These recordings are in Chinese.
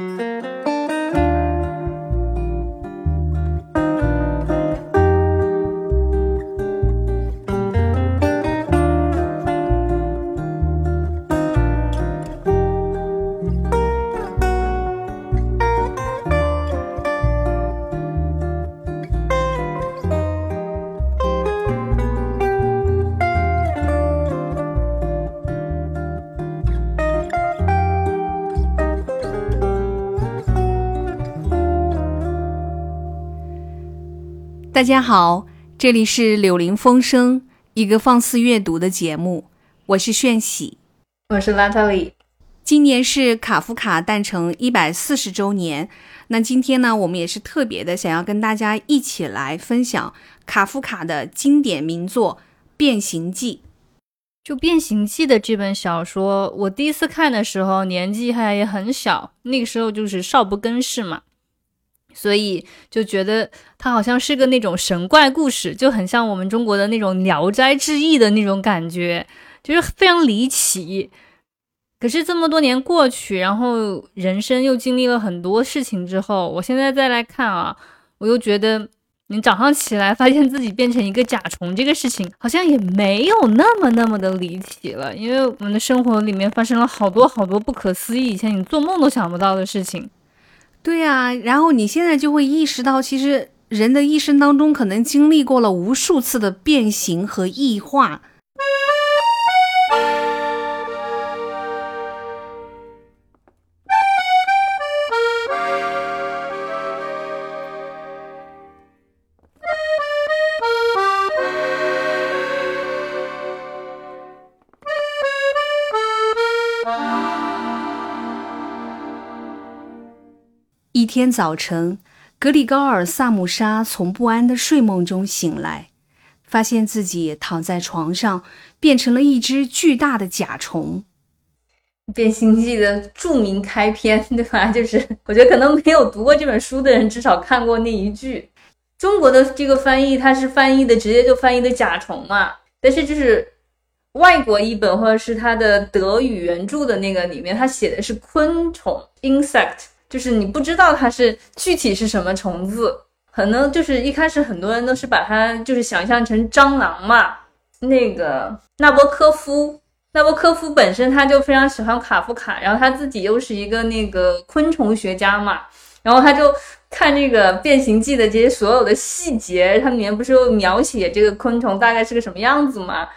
Mm-hmm. 大家好，这里是柳林风声，一个放肆阅读的节目。我是炫喜，我是拉特里。今年是卡夫卡诞辰一百四十周年。那今天呢，我们也是特别的，想要跟大家一起来分享卡夫卡的经典名作《变形记》。就《变形记》的这本小说，我第一次看的时候年纪还也很小，那个时候就是少不更事嘛。所以就觉得它好像是个那种神怪故事，就很像我们中国的那种《聊斋志异》的那种感觉，就是非常离奇。可是这么多年过去，然后人生又经历了很多事情之后，我现在再来看啊，我又觉得你早上起来发现自己变成一个甲虫这个事情，好像也没有那么那么的离奇了，因为我们的生活里面发生了好多好多不可思议，以前你做梦都想不到的事情。对呀，然后你现在就会意识到，其实人的一生当中可能经历过了无数次的变形和异化。天早晨，格里高尔·萨姆沙从不安的睡梦中醒来，发现自己躺在床上，变成了一只巨大的甲虫。《变形记》的著名开篇，对吧？就是我觉得可能没有读过这本书的人，至少看过那一句。中国的这个翻译，它是翻译的直接就翻译的甲虫嘛？但是就是外国译本或者是它的德语原著的那个里面，它写的是昆虫 （insect）。就是你不知道它是具体是什么虫子，可能就是一开始很多人都是把它就是想象成蟑螂嘛。那个纳博科夫，纳博科夫本身他就非常喜欢卡夫卡，然后他自己又是一个那个昆虫学家嘛，然后他就看这个《变形记》的这些所有的细节，它里面不是有描写这个昆虫大概是个什么样子嘛？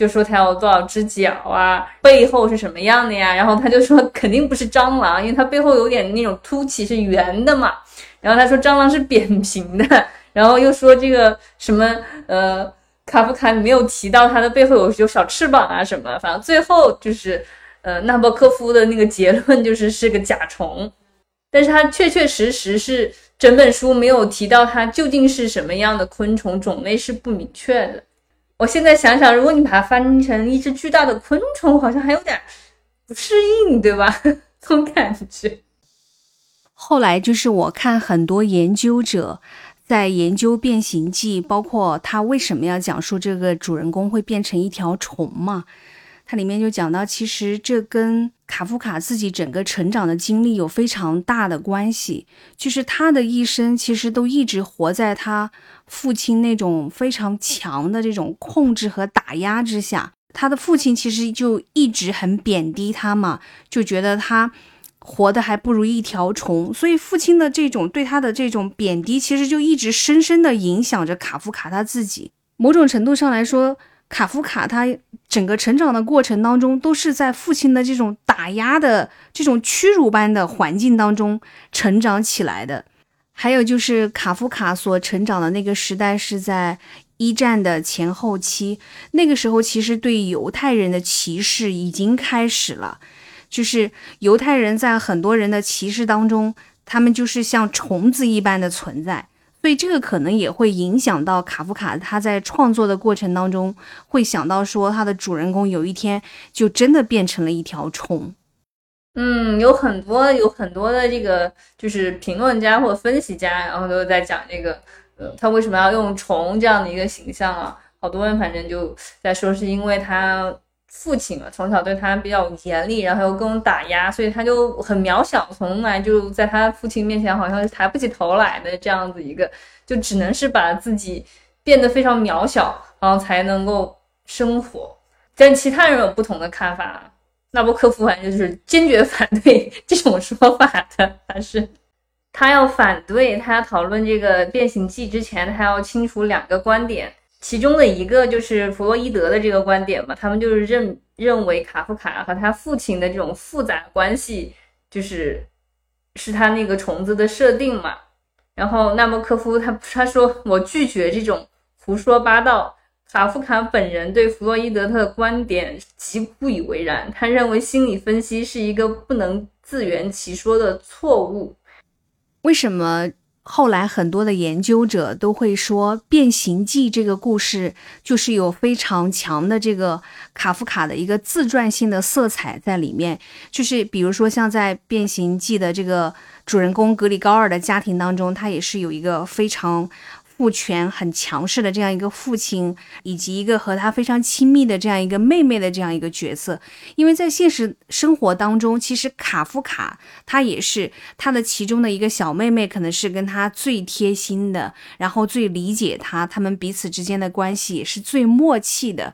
就说它有多少只脚啊，背后是什么样的呀？然后他就说肯定不是蟑螂，因为它背后有点那种凸起，是圆的嘛。然后他说蟑螂是扁平的，然后又说这个什么呃，卡夫卡没有提到它的背后有有小翅膀啊什么。反正最后就是呃，纳博科夫的那个结论就是是个甲虫，但是他确确实实是整本书没有提到它究竟是什么样的昆虫种类是不明确的。我现在想想，如果你把它翻译成一只巨大的昆虫，好像还有点不适应，对吧？这种感觉。后来就是我看很多研究者在研究《变形记》，包括他为什么要讲述这个主人公会变成一条虫嘛？它里面就讲到，其实这跟卡夫卡自己整个成长的经历有非常大的关系，就是他的一生其实都一直活在他父亲那种非常强的这种控制和打压之下。他的父亲其实就一直很贬低他嘛，就觉得他活的还不如一条虫。所以父亲的这种对他的这种贬低，其实就一直深深的影响着卡夫卡他自己。某种程度上来说。卡夫卡他整个成长的过程当中，都是在父亲的这种打压的这种屈辱般的环境当中成长起来的。还有就是卡夫卡所成长的那个时代是在一战的前后期，那个时候其实对犹太人的歧视已经开始了，就是犹太人在很多人的歧视当中，他们就是像虫子一般的存在。所以这个可能也会影响到卡夫卡，他在创作的过程当中会想到说，他的主人公有一天就真的变成了一条虫。嗯，有很多有很多的这个就是评论家或分析家，然后都在讲这个，呃，他为什么要用虫这样的一个形象啊？好多人反正就在说，是因为他父亲嘛，从小对他比较严厉，然后又各种打压，所以他就很渺小，从来就在他父亲面前好像抬不起头来的这样子一个，就只能是把自己变得非常渺小，然后才能够生活。但其他人有不同的看法，纳博科夫反正就是坚决反对 这种说法的，他是他要反对，他讨论这个《变形记》之前，他要清楚两个观点。其中的一个就是弗洛伊德的这个观点嘛，他们就是认认为卡夫卡和他父亲的这种复杂关系，就是是他那个虫子的设定嘛。然后纳莫科夫他他说我拒绝这种胡说八道。卡夫卡本人对弗洛伊德的观点极不以为然，他认为心理分析是一个不能自圆其说的错误。为什么？后来很多的研究者都会说，《变形记》这个故事就是有非常强的这个卡夫卡的一个自传性的色彩在里面。就是比如说，像在《变形记》的这个主人公格里高尔的家庭当中，他也是有一个非常。父权很强势的这样一个父亲，以及一个和他非常亲密的这样一个妹妹的这样一个角色，因为在现实生活当中，其实卡夫卡他也是他的其中的一个小妹妹，可能是跟他最贴心的，然后最理解他，他们彼此之间的关系也是最默契的。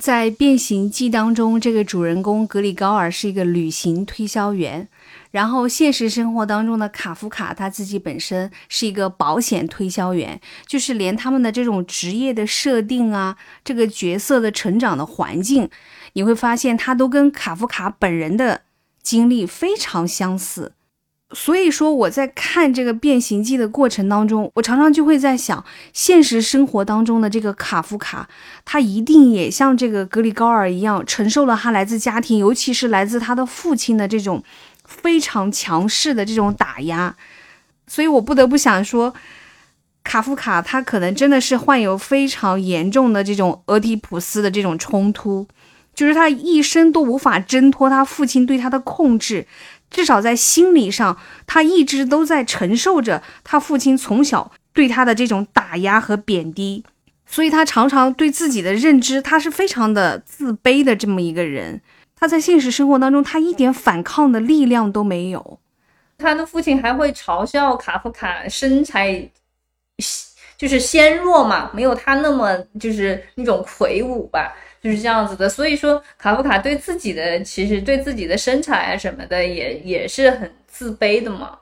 在《变形记》当中，这个主人公格里高尔是一个旅行推销员。然后，现实生活当中的卡夫卡他自己本身是一个保险推销员，就是连他们的这种职业的设定啊，这个角色的成长的环境，你会发现他都跟卡夫卡本人的经历非常相似。所以说，我在看这个《变形记》的过程当中，我常常就会在想，现实生活当中的这个卡夫卡，他一定也像这个格里高尔一样，承受了他来自家庭，尤其是来自他的父亲的这种。非常强势的这种打压，所以我不得不想说，卡夫卡他可能真的是患有非常严重的这种俄狄浦斯的这种冲突，就是他一生都无法挣脱他父亲对他的控制，至少在心理上，他一直都在承受着他父亲从小对他的这种打压和贬低，所以他常常对自己的认知，他是非常的自卑的这么一个人。他在现实生活当中，他一点反抗的力量都没有。他的父亲还会嘲笑卡夫卡身材就是纤弱嘛，没有他那么就是那种魁梧吧，就是这样子的。所以说，卡夫卡对自己的其实对自己的身材啊什么的也也是很自卑的嘛。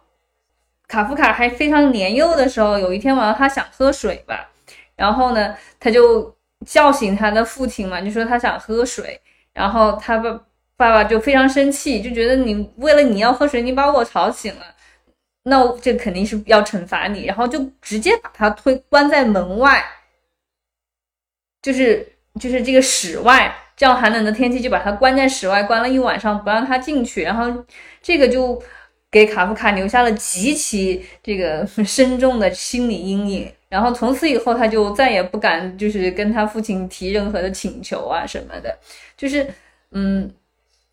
卡夫卡还非常年幼的时候，有一天晚上他想喝水吧，然后呢，他就叫醒他的父亲嘛，就说他想喝水。然后他爸爸爸就非常生气，就觉得你为了你要喝水，你把我吵醒了，那这肯定是要惩罚你，然后就直接把他推关在门外，就是就是这个室外，这样寒冷的天气就把他关在室外，关了一晚上，不让他进去，然后这个就给卡夫卡留下了极其这个深重的心理阴影，然后从此以后他就再也不敢就是跟他父亲提任何的请求啊什么的。就是，嗯，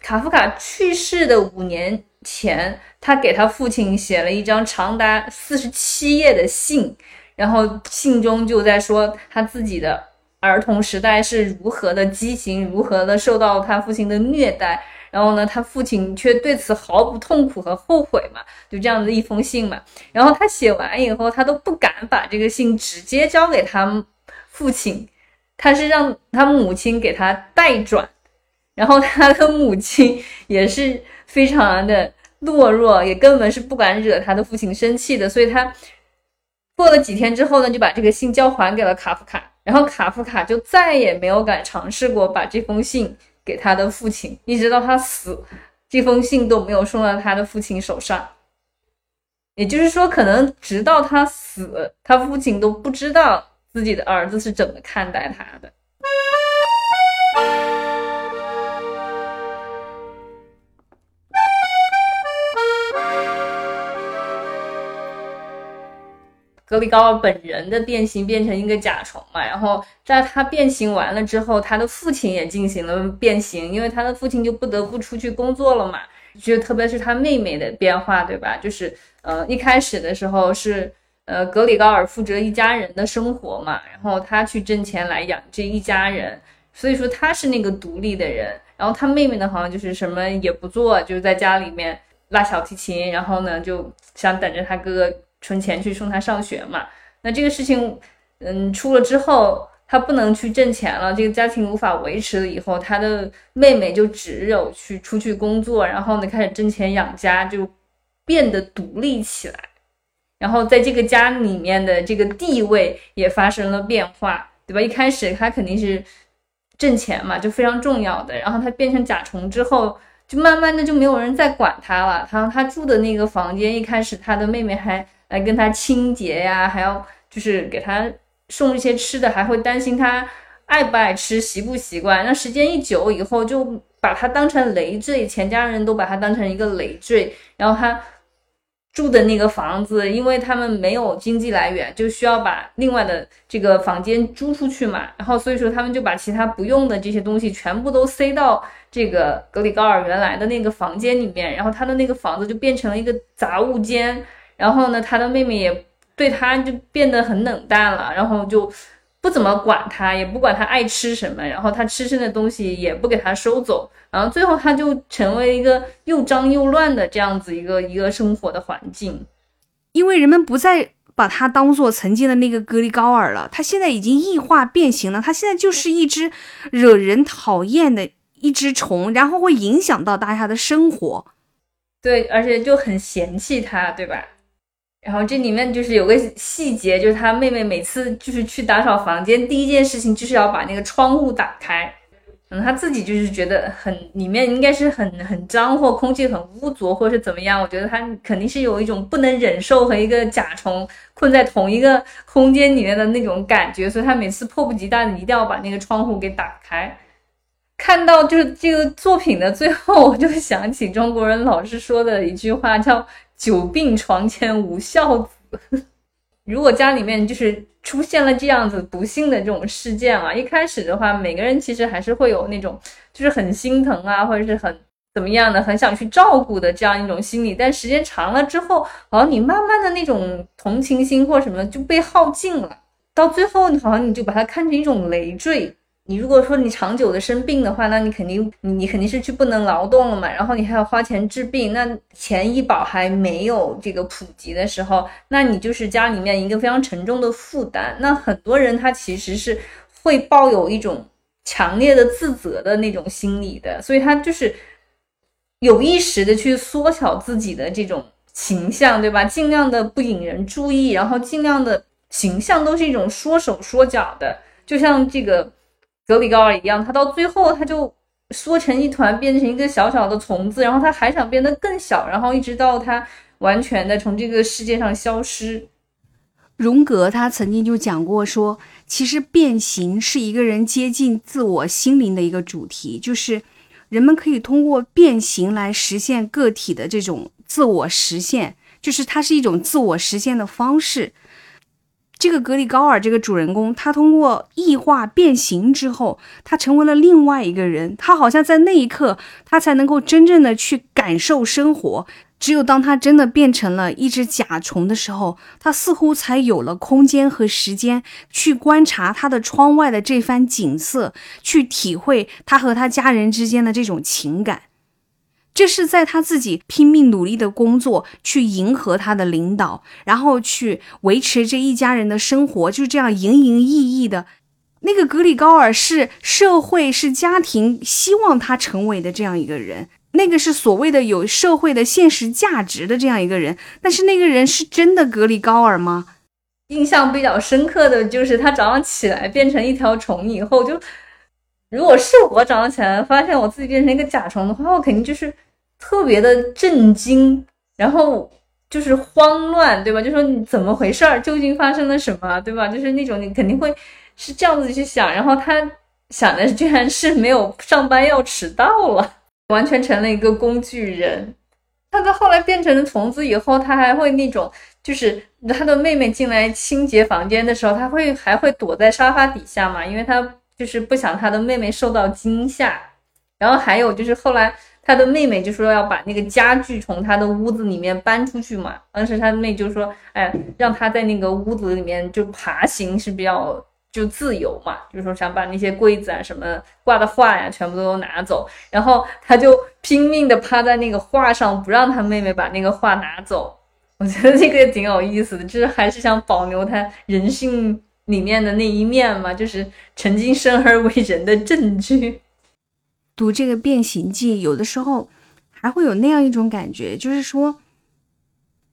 卡夫卡去世的五年前，他给他父亲写了一张长达四十七页的信，然后信中就在说他自己的儿童时代是如何的畸形，如何的受到他父亲的虐待，然后呢，他父亲却对此毫不痛苦和后悔嘛，就这样的一封信嘛。然后他写完以后，他都不敢把这个信直接交给他父亲，他是让他母亲给他代转。然后他的母亲也是非常的懦弱，也根本是不敢惹他的父亲生气的，所以他过了几天之后呢，就把这个信交还给了卡夫卡，然后卡夫卡就再也没有敢尝试过把这封信给他的父亲，一直到他死，这封信都没有送到他的父亲手上。也就是说，可能直到他死，他父亲都不知道自己的儿子是怎么看待他的。格里高尔本人的变形变成一个甲虫嘛，然后在他变形完了之后，他的父亲也进行了变形，因为他的父亲就不得不出去工作了嘛。就特别是他妹妹的变化，对吧？就是呃一开始的时候是呃格里高尔负责一家人的生活嘛，然后他去挣钱来养这一家人，所以说他是那个独立的人。然后他妹妹呢，好像就是什么也不做，就是在家里面拉小提琴，然后呢就想等着他哥哥存钱去送他上学嘛。那这个事情，嗯，出了之后，他不能去挣钱了，这个家庭无法维持了。以后他的妹妹就只有去出去工作，然后呢开始挣钱养家，就变得独立起来。然后在这个家里面的这个地位也发生了变化，对吧？一开始他肯定是挣钱嘛，就非常重要的。然后他变成甲虫之后，就慢慢的就没有人再管他了。他他住的那个房间，一开始他的妹妹还来跟他清洁呀，还要就是给他送一些吃的，还会担心他爱不爱吃、习不习惯。那时间一久以后，就把他当成累赘，全家人都把他当成一个累赘。然后他。住的那个房子，因为他们没有经济来源，就需要把另外的这个房间租出去嘛。然后所以说他们就把其他不用的这些东西全部都塞到这个格里高尔原来的那个房间里面。然后他的那个房子就变成了一个杂物间。然后呢，他的妹妹也对他就变得很冷淡了，然后就不怎么管他，也不管他爱吃什么，然后他吃剩的东西也不给他收走。然后最后，他就成为一个又脏又乱的这样子一个一个生活的环境，因为人们不再把它当做曾经的那个格里高尔了，他现在已经异化变形了，他现在就是一只惹人讨厌的一只虫，然后会影响到大家的生活。对，而且就很嫌弃他，对吧？然后这里面就是有个细节，就是他妹妹每次就是去打扫房间，第一件事情就是要把那个窗户打开。可能他自己就是觉得很里面应该是很很脏或空气很污浊或是怎么样，我觉得他肯定是有一种不能忍受和一个甲虫困在同一个空间里面的那种感觉，所以他每次迫不及待的一定要把那个窗户给打开。看到就是这个作品的最后，我就想起中国人老是说的一句话，叫“久病床前无孝子”。如果家里面就是出现了这样子不幸的这种事件啊，一开始的话，每个人其实还是会有那种就是很心疼啊，或者是很怎么样的，很想去照顾的这样一种心理。但时间长了之后，好像你慢慢的那种同情心或什么就被耗尽了，到最后好像你就把它看成一种累赘。你如果说你长久的生病的话，那你肯定你肯定是去不能劳动了嘛，然后你还要花钱治病，那钱医保还没有这个普及的时候，那你就是家里面一个非常沉重的负担。那很多人他其实是会抱有一种强烈的自责的那种心理的，所以他就是有意识的去缩小自己的这种形象，对吧？尽量的不引人注意，然后尽量的形象都是一种缩手缩脚的，就像这个。格里高尔一样，他到最后他就缩成一团，变成一个小小的虫子，然后他还想变得更小，然后一直到他完全的从这个世界上消失。荣格他曾经就讲过说，其实变形是一个人接近自我心灵的一个主题，就是人们可以通过变形来实现个体的这种自我实现，就是它是一种自我实现的方式。这个格里高尔这个主人公，他通过异化变形之后，他成为了另外一个人。他好像在那一刻，他才能够真正的去感受生活。只有当他真的变成了一只甲虫的时候，他似乎才有了空间和时间去观察他的窗外的这番景色，去体会他和他家人之间的这种情感。这是在他自己拼命努力的工作，去迎合他的领导，然后去维持这一家人的生活，就这样营营役役的。那个格里高尔是社会是家庭希望他成为的这样一个人，那个是所谓的有社会的现实价值的这样一个人。但是那个人是真的格里高尔吗？印象比较深刻的就是他早上起来变成一条虫以后，就如果是我早上起来发现我自己变成一个甲虫的话，我肯定就是。特别的震惊，然后就是慌乱，对吧？就说你怎么回事儿？究竟发生了什么，对吧？就是那种你肯定会是这样子去想。然后他想的居然是没有上班要迟到了，完全成了一个工具人。他在后来变成了虫子以后，他还会那种，就是他的妹妹进来清洁房间的时候，他会还会躲在沙发底下嘛，因为他就是不想他的妹妹受到惊吓。然后还有就是后来。他的妹妹就说要把那个家具从他的屋子里面搬出去嘛。当时他妹就说：“哎，让他在那个屋子里面就爬行是比较就自由嘛，就是说想把那些柜子啊什么挂的画呀全部都拿走，然后他就拼命的趴在那个画上，不让他妹妹把那个画拿走。我觉得这个挺有意思的，就是还是想保留他人性里面的那一面嘛，就是曾经生而为人的证据。读这个《变形记》，有的时候还会有那样一种感觉，就是说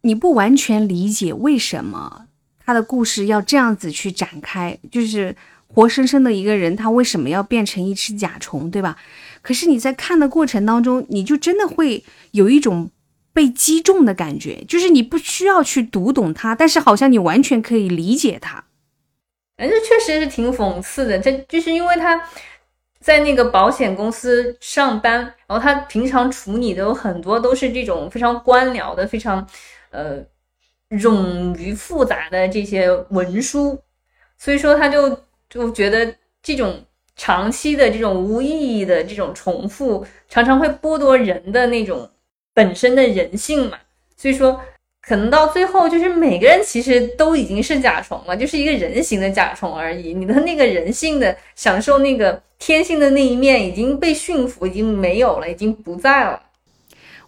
你不完全理解为什么他的故事要这样子去展开，就是活生生的一个人，他为什么要变成一只甲虫，对吧？可是你在看的过程当中，你就真的会有一种被击中的感觉，就是你不需要去读懂它，但是好像你完全可以理解它。哎，这确实是挺讽刺的，这就是因为他。在那个保险公司上班，然后他平常处理的有很多都是这种非常官僚的、非常呃冗余复杂的这些文书，所以说他就就觉得这种长期的这种无意义的这种重复，常常会剥夺人的那种本身的人性嘛，所以说。可能到最后，就是每个人其实都已经是甲虫了，就是一个人形的甲虫而已。你的那个人性的享受，那个天性的那一面已经被驯服，已经没有了，已经不在了。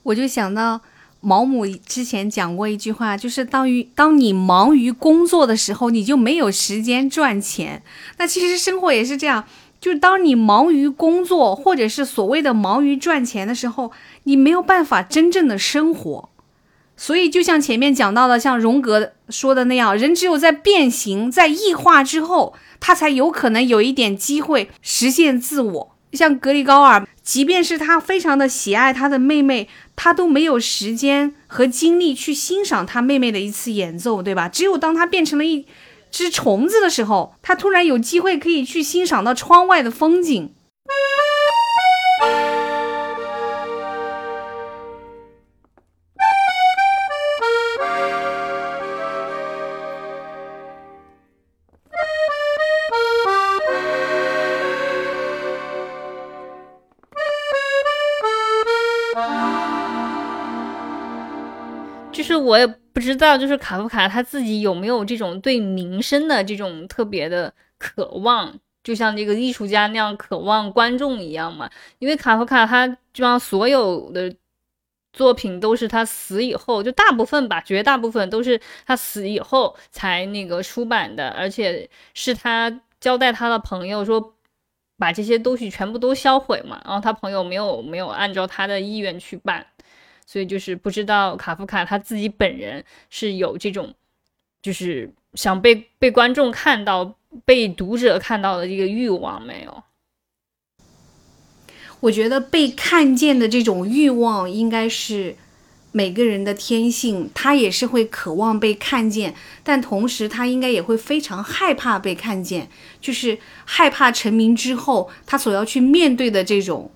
我就想到毛姆之前讲过一句话，就是当于当你忙于工作的时候，你就没有时间赚钱。那其实生活也是这样，就是当你忙于工作，或者是所谓的忙于赚钱的时候，你没有办法真正的生活。所以，就像前面讲到的，像荣格说的那样，人只有在变形、在异化之后，他才有可能有一点机会实现自我。像格里高尔，即便是他非常的喜爱他的妹妹，他都没有时间和精力去欣赏他妹妹的一次演奏，对吧？只有当他变成了一只虫子的时候，他突然有机会可以去欣赏到窗外的风景。我也不知道，就是卡夫卡他自己有没有这种对名声的这种特别的渴望，就像这个艺术家那样渴望观众一样嘛？因为卡夫卡他基本上所有的作品都是他死以后，就大部分吧，绝大部分都是他死以后才那个出版的，而且是他交代他的朋友说把这些东西全部都销毁嘛，然后他朋友没有没有按照他的意愿去办。所以就是不知道卡夫卡他自己本人是有这种，就是想被被观众看到、被读者看到的这个欲望没有？我觉得被看见的这种欲望应该是每个人的天性，他也是会渴望被看见，但同时他应该也会非常害怕被看见，就是害怕成名之后他所要去面对的这种。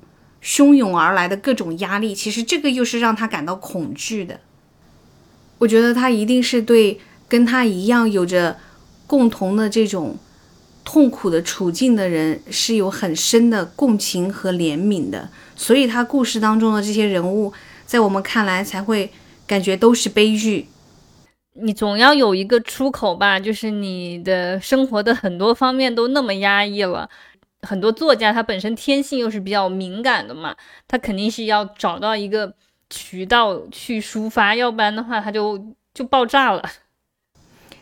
汹涌而来的各种压力，其实这个又是让他感到恐惧的。我觉得他一定是对跟他一样有着共同的这种痛苦的处境的人是有很深的共情和怜悯的，所以他故事当中的这些人物，在我们看来才会感觉都是悲剧。你总要有一个出口吧，就是你的生活的很多方面都那么压抑了。很多作家他本身天性又是比较敏感的嘛，他肯定是要找到一个渠道去抒发，要不然的话他就就爆炸了。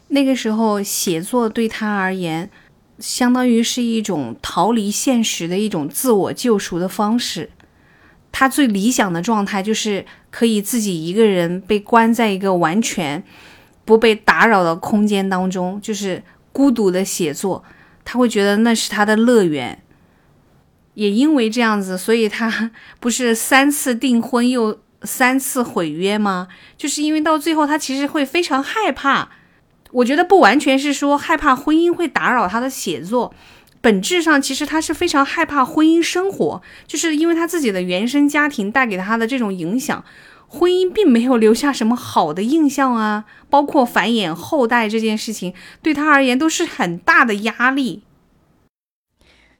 那个时候写作对他而言，相当于是一种逃离现实的一种自我救赎的方式。他最理想的状态就是可以自己一个人被关在一个完全不被打扰的空间当中，就是孤独的写作。他会觉得那是他的乐园，也因为这样子，所以他不是三次订婚又三次毁约吗？就是因为到最后，他其实会非常害怕。我觉得不完全是说害怕婚姻会打扰他的写作，本质上其实他是非常害怕婚姻生活，就是因为他自己的原生家庭带给他的这种影响，婚姻并没有留下什么好的印象啊。包括繁衍后代这件事情，对他而言都是很大的压力。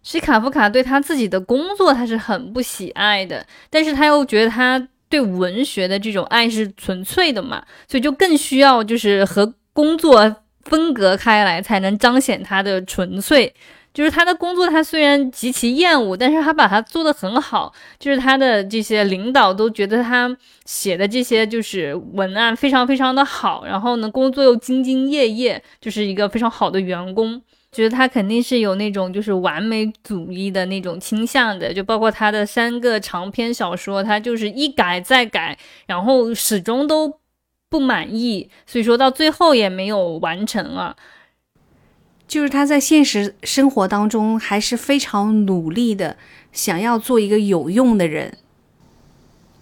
西卡夫卡对他自己的工作他是很不喜爱的，但是他又觉得他对文学的这种爱是纯粹的嘛，所以就更需要就是和工作分隔开来，才能彰显他的纯粹。就是他的工作，他虽然极其厌恶，但是他把他做得很好。就是他的这些领导都觉得他写的这些就是文案非常非常的好，然后呢，工作又兢兢业业，就是一个非常好的员工。觉得他肯定是有那种就是完美主义的那种倾向的，就包括他的三个长篇小说，他就是一改再改，然后始终都不满意，所以说到最后也没有完成了。就是他在现实生活当中还是非常努力的，想要做一个有用的人。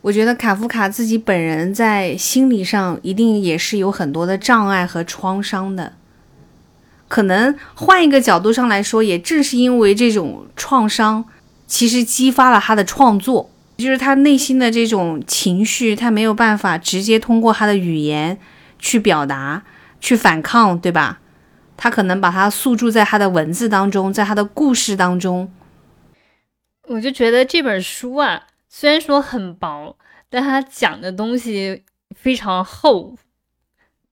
我觉得卡夫卡自己本人在心理上一定也是有很多的障碍和创伤的。可能换一个角度上来说，也正是因为这种创伤，其实激发了他的创作，就是他内心的这种情绪，他没有办法直接通过他的语言去表达、去反抗，对吧？他可能把它诉诸在他的文字当中，在他的故事当中。我就觉得这本书啊，虽然说很薄，但他讲的东西非常厚。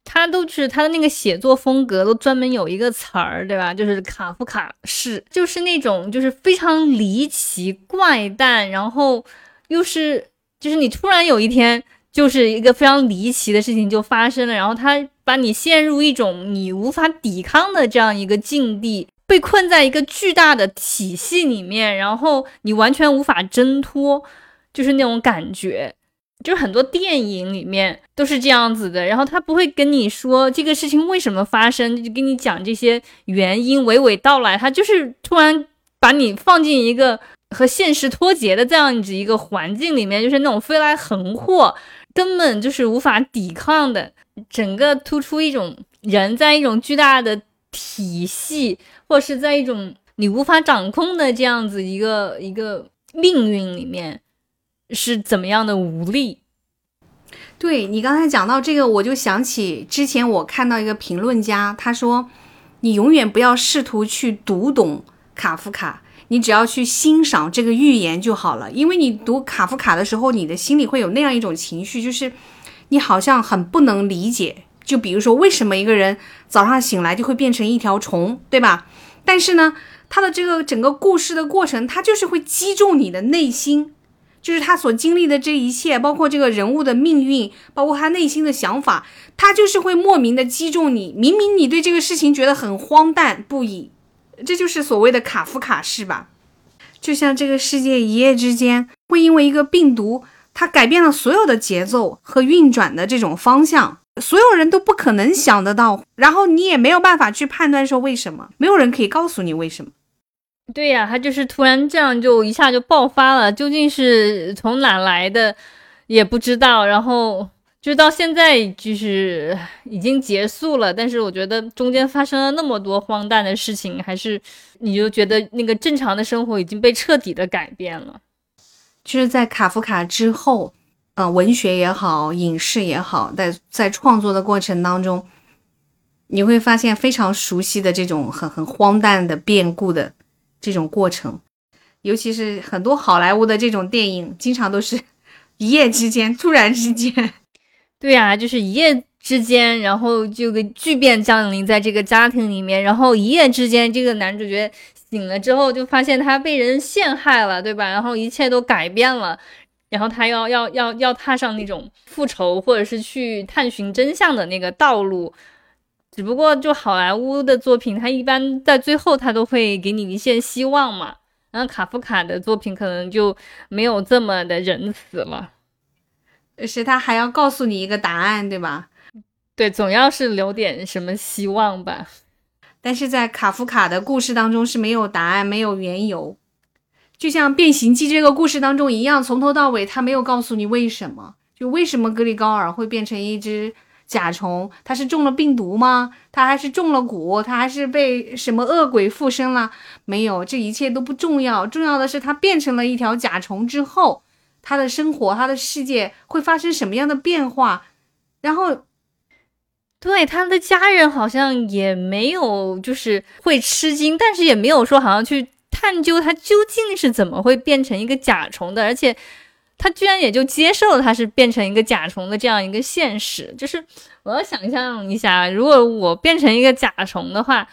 他都是他的那个写作风格，都专门有一个词儿，对吧？就是卡夫卡式，就是那种就是非常离奇怪诞，然后又是就是你突然有一天就是一个非常离奇的事情就发生了，然后他。把你陷入一种你无法抵抗的这样一个境地，被困在一个巨大的体系里面，然后你完全无法挣脱，就是那种感觉。就是很多电影里面都是这样子的，然后他不会跟你说这个事情为什么发生，就跟你讲这些原因，娓娓道来。他就是突然把你放进一个和现实脱节的这样子一个环境里面，就是那种飞来横祸，根本就是无法抵抗的。整个突出一种人在一种巨大的体系，或是在一种你无法掌控的这样子一个一个命运里面，是怎么样的无力？对你刚才讲到这个，我就想起之前我看到一个评论家，他说：“你永远不要试图去读懂卡夫卡，你只要去欣赏这个寓言就好了。因为你读卡夫卡的时候，你的心里会有那样一种情绪，就是。”你好像很不能理解，就比如说为什么一个人早上醒来就会变成一条虫，对吧？但是呢，他的这个整个故事的过程，他就是会击中你的内心，就是他所经历的这一切，包括这个人物的命运，包括他内心的想法，他就是会莫名的击中你。明明你对这个事情觉得很荒诞不已，这就是所谓的卡夫卡式吧？就像这个世界一夜之间会因为一个病毒。它改变了所有的节奏和运转的这种方向，所有人都不可能想得到，然后你也没有办法去判断说为什么，没有人可以告诉你为什么。对呀，他就是突然这样就一下就爆发了，究竟是从哪来的也不知道，然后就到现在就是已经结束了，但是我觉得中间发生了那么多荒诞的事情，还是你就觉得那个正常的生活已经被彻底的改变了。就是在卡夫卡之后，呃，文学也好，影视也好，在在创作的过程当中，你会发现非常熟悉的这种很很荒诞的变故的这种过程，尤其是很多好莱坞的这种电影，经常都是 一夜之间，突然之间，对呀，就是一夜之间，然后这个巨变降临在这个家庭里面，然后一夜之间，这个男主角。醒了之后就发现他被人陷害了，对吧？然后一切都改变了，然后他要要要要踏上那种复仇或者是去探寻真相的那个道路。只不过就好莱坞的作品，他一般在最后他都会给你一线希望嘛。然后卡夫卡的作品可能就没有这么的仁慈了，是他还要告诉你一个答案，对吧？对，总要是留点什么希望吧。但是在卡夫卡的故事当中是没有答案、没有缘由，就像《变形记》这个故事当中一样，从头到尾他没有告诉你为什么，就为什么格里高尔会变成一只甲虫？他是中了病毒吗？他还是中了蛊？他还是被什么恶鬼附身了？没有，这一切都不重要，重要的是他变成了一条甲虫之后，他的生活、他的世界会发生什么样的变化？然后。对他的家人好像也没有，就是会吃惊，但是也没有说好像去探究他究竟是怎么会变成一个甲虫的。而且他居然也就接受了他是变成一个甲虫的这样一个现实。就是我要想象一下，如果我变成一个甲虫的话，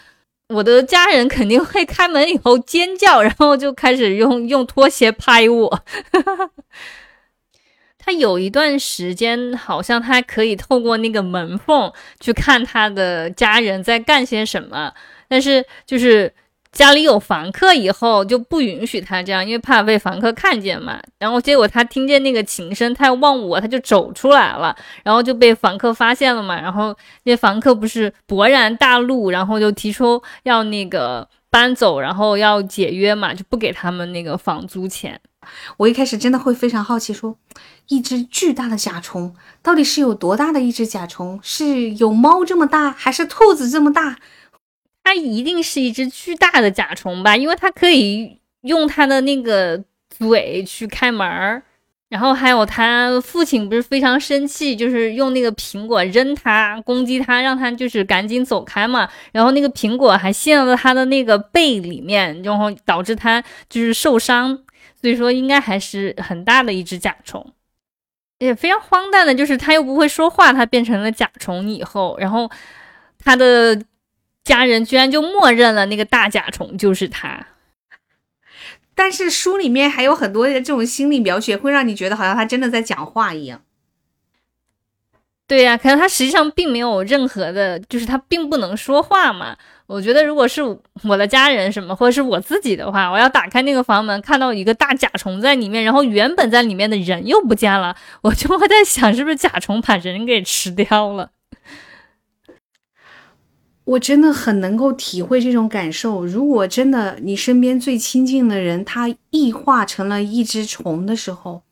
我的家人肯定会开门以后尖叫，然后就开始用用拖鞋拍我。他有一段时间，好像他可以透过那个门缝去看他的家人在干些什么，但是就是家里有房客以后就不允许他这样，因为怕被房客看见嘛。然后结果他听见那个琴声，他要忘我，他就走出来了，然后就被房客发现了嘛。然后那房客不是勃然大怒，然后就提出要那个搬走，然后要解约嘛，就不给他们那个房租钱。我一开始真的会非常好奇，说一只巨大的甲虫到底是有多大的一只甲虫？是有猫这么大，还是兔子这么大？它一定是一只巨大的甲虫吧，因为它可以用它的那个嘴去开门儿。然后还有他父亲不是非常生气，就是用那个苹果扔他，攻击他，让他就是赶紧走开嘛。然后那个苹果还陷入了他的那个背里面，然后导致他就是受伤。所以说，应该还是很大的一只甲虫，也非常荒诞的，就是他又不会说话，他变成了甲虫以后，然后他的家人居然就默认了那个大甲虫就是他。但是书里面还有很多的这种心理描写，会让你觉得好像他真的在讲话一样。对呀，可能他实际上并没有任何的，就是他并不能说话嘛。我觉得如果是我的家人什么，或者是我自己的话，我要打开那个房门，看到一个大甲虫在里面，然后原本在里面的人又不见了，我就会在想，是不是甲虫把人给吃掉了？我真的很能够体会这种感受。如果真的你身边最亲近的人他异化成了一只虫的时候，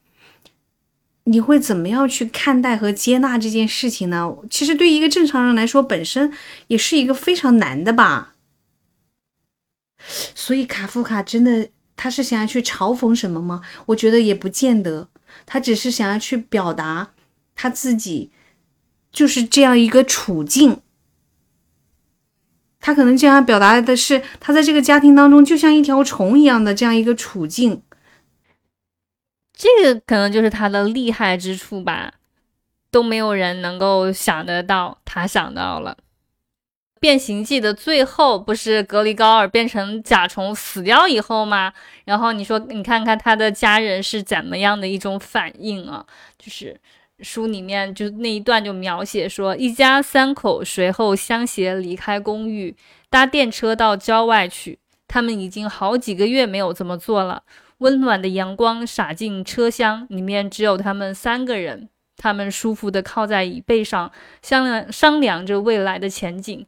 你会怎么样去看待和接纳这件事情呢？其实对一个正常人来说，本身也是一个非常难的吧。所以卡夫卡真的他是想要去嘲讽什么吗？我觉得也不见得，他只是想要去表达他自己就是这样一个处境。他可能这样表达的是他在这个家庭当中就像一条虫一样的这样一个处境。这个可能就是他的厉害之处吧，都没有人能够想得到，他想到了。变形记的最后不是格里高尔变成甲虫死掉以后吗？然后你说，你看看他的家人是怎么样的一种反应啊？就是书里面就那一段就描写说，一家三口随后相携离开公寓，搭电车到郊外去。他们已经好几个月没有这么做了。温暖的阳光洒进车厢，里面只有他们三个人。他们舒服地靠在椅背上，商量商量着未来的前景。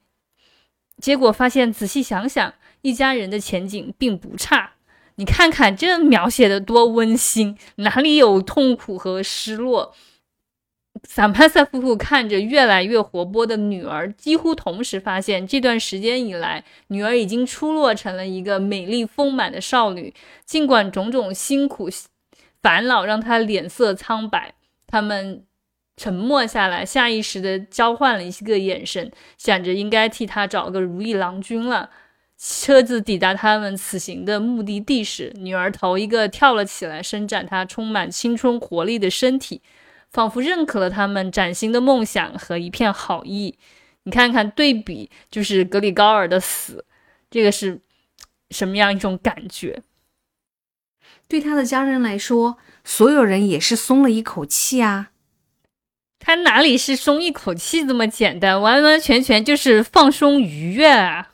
结果发现，仔细想想，一家人的前景并不差。你看看这描写的多温馨，哪里有痛苦和失落？萨帕萨夫妇看着越来越活泼的女儿，几乎同时发现，这段时间以来，女儿已经出落成了一个美丽丰满的少女。尽管种种辛苦、烦恼让她脸色苍白，他们沉默下来，下意识地交换了一个眼神，想着应该替她找个如意郎君了。车子抵达他们此行的目的地时，女儿头一个跳了起来，伸展她充满青春活力的身体。仿佛认可了他们崭新的梦想和一片好意。你看看对比，就是格里高尔的死，这个是什么样一种感觉？对他的家人来说，所有人也是松了一口气啊。他哪里是松一口气这么简单？完完全全就是放松愉悦啊！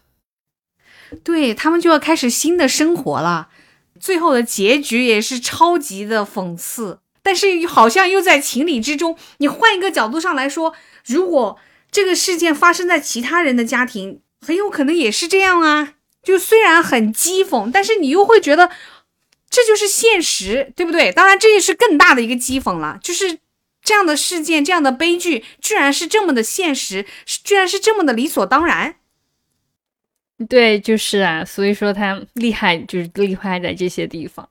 对他们就要开始新的生活了。最后的结局也是超级的讽刺。但是好像又在情理之中。你换一个角度上来说，如果这个事件发生在其他人的家庭，很有可能也是这样啊。就虽然很讥讽，但是你又会觉得这就是现实，对不对？当然，这也是更大的一个讥讽了。就是这样的事件，这样的悲剧，居然是这么的现实，居然是这么的理所当然。对，就是啊。所以说他厉害，就是厉害在这些地方。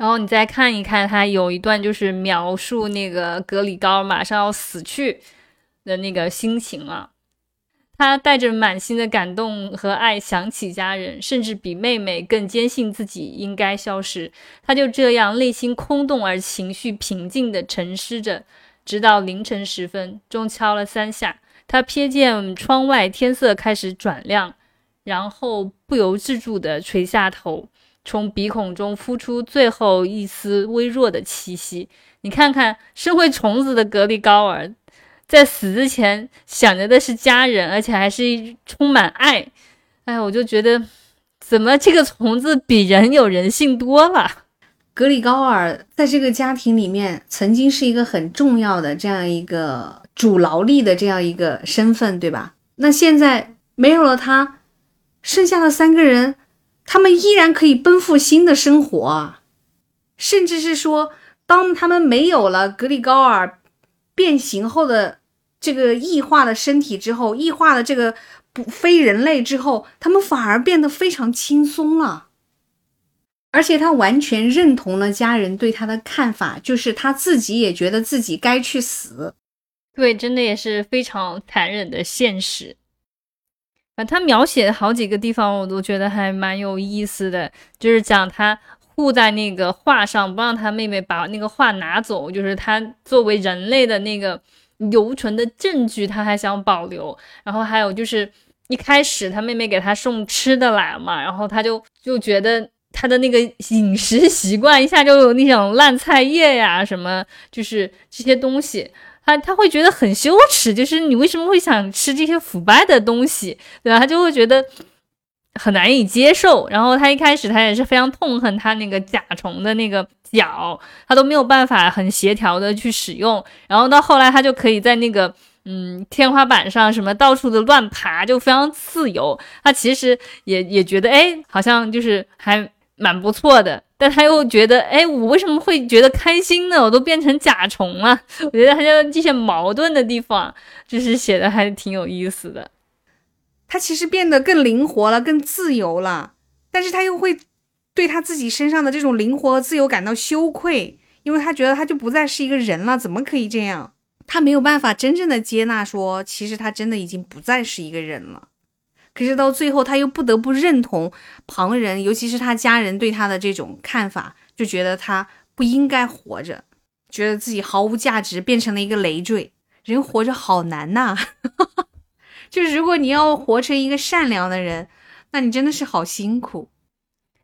然后你再看一看，他有一段就是描述那个格里高马上要死去的那个心情啊。他带着满心的感动和爱想起家人，甚至比妹妹更坚信自己应该消失。他就这样内心空洞而情绪平静地沉思着，直到凌晨时分，钟敲了三下，他瞥见窗外天色开始转亮，然后不由自主地垂下头，从鼻孔中呼出最后一丝微弱的气息。你看看，身为虫子的格里高尔。在死之前想着的是家人，而且还是充满爱。哎，我就觉得，怎么这个虫子比人有人性多了？格里高尔在这个家庭里面曾经是一个很重要的这样一个主劳力的这样一个身份，对吧？那现在没有了他，剩下的三个人，他们依然可以奔赴新的生活，甚至是说，当他们没有了格里高尔变形后的。这个异化的身体之后，异化的这个不非人类之后，他们反而变得非常轻松了，而且他完全认同了家人对他的看法，就是他自己也觉得自己该去死。对，真的也是非常残忍的现实。他描写好几个地方，我都觉得还蛮有意思的，就是讲他护在那个画上，不让他妹妹把那个画拿走，就是他作为人类的那个。留存的证据，他还想保留。然后还有就是一开始他妹妹给他送吃的来嘛，然后他就就觉得他的那个饮食习惯一下就有那种烂菜叶呀什么，就是这些东西，他他会觉得很羞耻，就是你为什么会想吃这些腐败的东西，对吧？他就会觉得。很难以接受，然后他一开始他也是非常痛恨他那个甲虫的那个脚，他都没有办法很协调的去使用，然后到后来他就可以在那个嗯天花板上什么到处的乱爬，就非常自由。他其实也也觉得哎，好像就是还蛮不错的，但他又觉得哎，我为什么会觉得开心呢？我都变成甲虫了。我觉得他就这些矛盾的地方，就是写的还挺有意思的。他其实变得更灵活了，更自由了，但是他又会对他自己身上的这种灵活和自由感到羞愧，因为他觉得他就不再是一个人了，怎么可以这样？他没有办法真正的接纳，说其实他真的已经不再是一个人了。可是到最后，他又不得不认同旁人，尤其是他家人对他的这种看法，就觉得他不应该活着，觉得自己毫无价值，变成了一个累赘。人活着好难呐。就是如果你要活成一个善良的人，那你真的是好辛苦。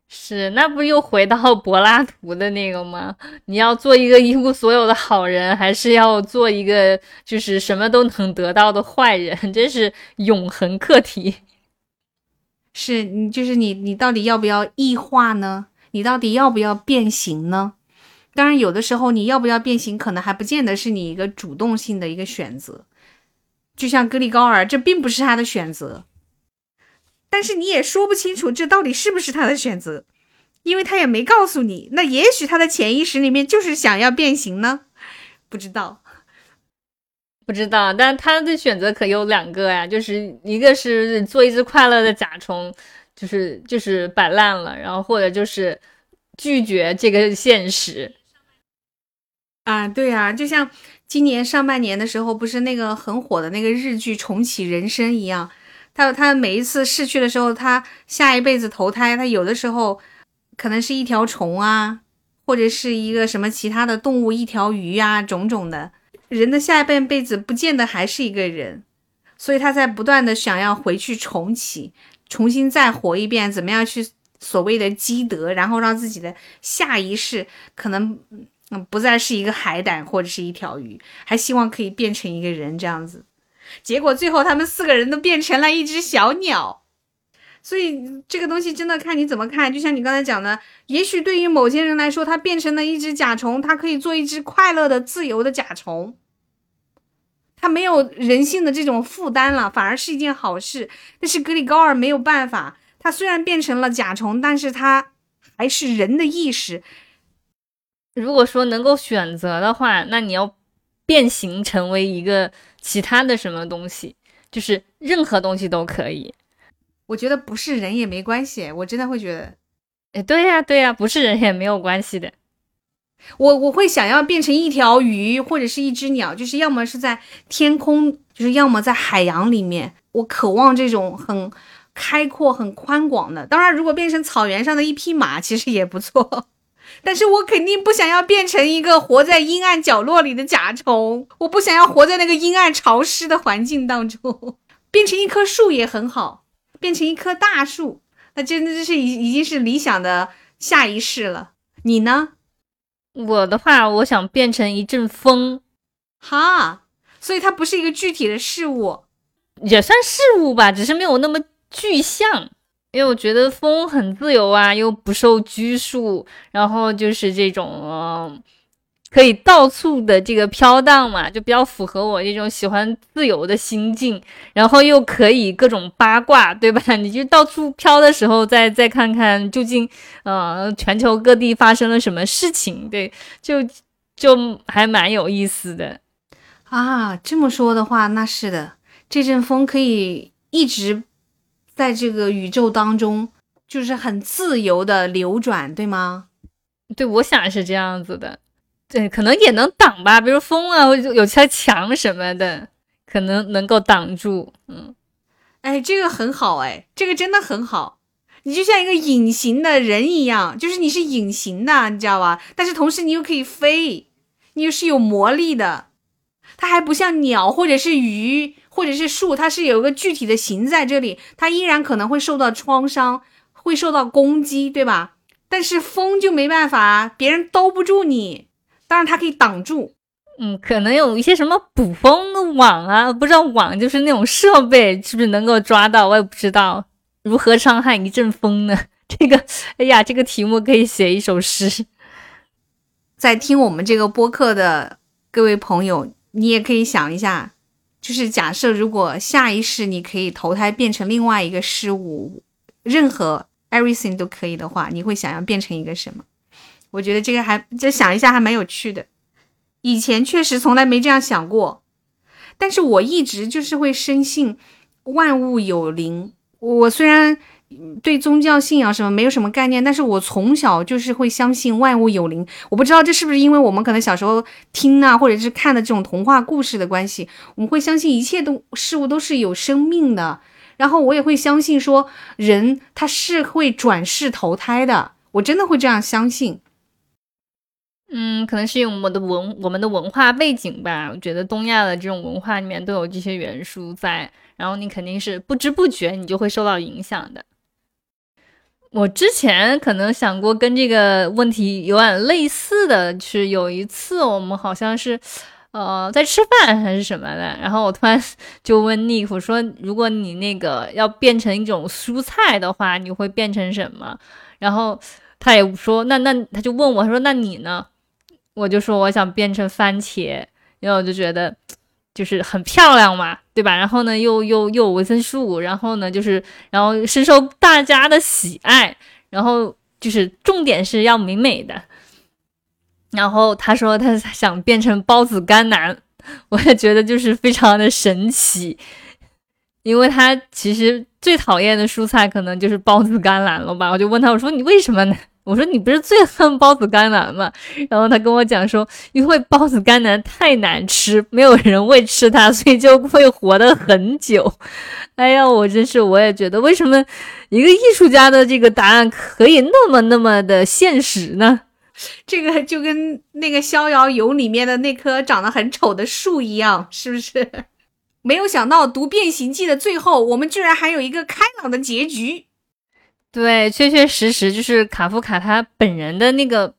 是，那不又回到柏拉图的那个吗？你要做一个一无所有的好人，还是要做一个就是什么都能得到的坏人？真是永恒课题。是你，就是你，你到底要不要异化呢？你到底要不要变形呢？当然，有的时候你要不要变形，可能还不见得是你一个主动性的一个选择。就像格里高尔，这并不是他的选择，但是你也说不清楚这到底是不是他的选择，因为他也没告诉你。那也许他的潜意识里面就是想要变形呢？不知道，不知道。但他的选择可有两个呀，就是一个是做一只快乐的甲虫，就是就是摆烂了，然后或者就是拒绝这个现实。啊，对啊，就像。今年上半年的时候，不是那个很火的那个日剧《重启人生》一样，他他每一次逝去的时候，他下一辈子投胎，他有的时候可能是一条虫啊，或者是一个什么其他的动物，一条鱼啊，种种的。人的下半辈子不见得还是一个人，所以他在不断的想要回去重启，重新再活一遍，怎么样去所谓的积德，然后让自己的下一世可能。嗯，不再是一个海胆或者是一条鱼，还希望可以变成一个人这样子。结果最后他们四个人都变成了一只小鸟。所以这个东西真的看你怎么看。就像你刚才讲的，也许对于某些人来说，他变成了一只甲虫，他可以做一只快乐的、自由的甲虫，他没有人性的这种负担了，反而是一件好事。但是格里高尔没有办法，他虽然变成了甲虫，但是他还是人的意识。如果说能够选择的话，那你要变形成为一个其他的什么东西，就是任何东西都可以。我觉得不是人也没关系，我真的会觉得，哎，对呀，对呀，不是人也没有关系的。我我会想要变成一条鱼或者是一只鸟，就是要么是在天空，就是要么在海洋里面。我渴望这种很开阔、很宽广的。当然，如果变成草原上的一匹马，其实也不错。但是我肯定不想要变成一个活在阴暗角落里的甲虫，我不想要活在那个阴暗潮湿的环境当中。变成一棵树也很好，变成一棵大树，那真的就是已已经是理想的下一世了。你呢？我的话，我想变成一阵风，哈，所以它不是一个具体的事物，也算事物吧，只是没有那么具象。因为我觉得风很自由啊，又不受拘束，然后就是这种可以到处的这个飘荡嘛，就比较符合我这种喜欢自由的心境。然后又可以各种八卦，对吧？你就到处飘的时候，再再看看究竟，呃，全球各地发生了什么事情，对，就就还蛮有意思的啊。这么说的话，那是的，这阵风可以一直。在这个宇宙当中，就是很自由的流转，对吗？对，我想是这样子的。对，可能也能挡吧，比如风啊，有些墙什么的，可能能够挡住。嗯，哎，这个很好，哎，这个真的很好。你就像一个隐形的人一样，就是你是隐形的，你知道吧？但是同时你又可以飞，你又是有魔力的。它还不像鸟或者是鱼。或者是树，它是有一个具体的形在这里，它依然可能会受到创伤，会受到攻击，对吧？但是风就没办法，别人兜不住你，当然它可以挡住。嗯，可能有一些什么捕风的网啊，不知道网就是那种设备是不是能够抓到，我也不知道如何伤害一阵风呢？这个，哎呀，这个题目可以写一首诗。在听我们这个播客的各位朋友，你也可以想一下。就是假设，如果下一世你可以投胎变成另外一个事物，任何 everything 都可以的话，你会想要变成一个什么？我觉得这个还就想一下还蛮有趣的。以前确实从来没这样想过，但是我一直就是会深信万物有灵。我虽然。对宗教信仰什么没有什么概念，但是我从小就是会相信万物有灵。我不知道这是不是因为我们可能小时候听啊，或者是看的这种童话故事的关系，我们会相信一切都事物都是有生命的。然后我也会相信说人他是会转世投胎的，我真的会这样相信。嗯，可能是因为我们的文我们的文化背景吧。我觉得东亚的这种文化里面都有这些元素在，然后你肯定是不知不觉你就会受到影响的。我之前可能想过跟这个问题有点类似的，是有一次我们好像是，呃，在吃饭还是什么的，然后我突然 就问尼克说：“如果你那个要变成一种蔬菜的话，你会变成什么？”然后他也说：“那那他就问我，他说那你呢？”我就说我想变成番茄，因为我就觉得。就是很漂亮嘛，对吧？然后呢，又又又有维生素，然后呢，就是然后深受大家的喜爱，然后就是重点是要美美的。然后他说他想变成包子甘蓝，我也觉得就是非常的神奇，因为他其实最讨厌的蔬菜可能就是包子甘蓝了吧？我就问他，我说你为什么呢？我说你不是最恨包子甘蓝吗？然后他跟我讲说，因为包子甘蓝太难吃，没有人会吃它，所以就会活得很久。哎呀，我真是，我也觉得，为什么一个艺术家的这个答案可以那么那么的现实呢？这个就跟那个《逍遥游》里面的那棵长得很丑的树一样，是不是？没有想到读《变形记》的最后，我们居然还有一个开朗的结局。对，确确实实就是卡夫卡他本人的那个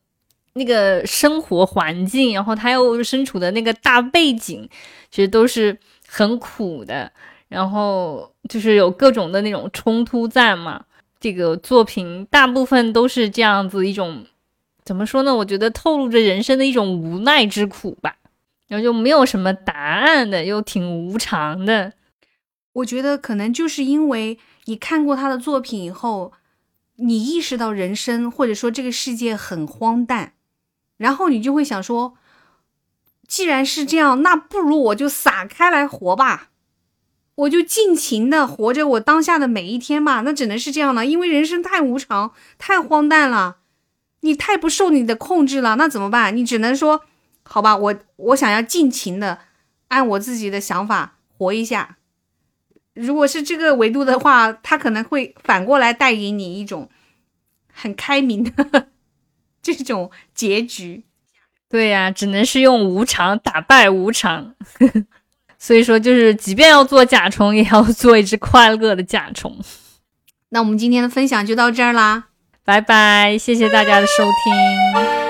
那个生活环境，然后他又身处的那个大背景，其实都是很苦的，然后就是有各种的那种冲突在嘛。这个作品大部分都是这样子一种，怎么说呢？我觉得透露着人生的一种无奈之苦吧，然后就没有什么答案的，又挺无常的。我觉得可能就是因为你看过他的作品以后。你意识到人生或者说这个世界很荒诞，然后你就会想说，既然是这样，那不如我就撒开来活吧，我就尽情的活着我当下的每一天吧。那只能是这样了，因为人生太无常、太荒诞了，你太不受你的控制了。那怎么办？你只能说，好吧，我我想要尽情的按我自己的想法活一下。如果是这个维度的话，它可能会反过来带给你一种很开明的 这种结局。对呀，只能是用无常打败无常。所以说，就是即便要做甲虫，也要做一只快乐的甲虫。那我们今天的分享就到这儿啦，拜拜，谢谢大家的收听。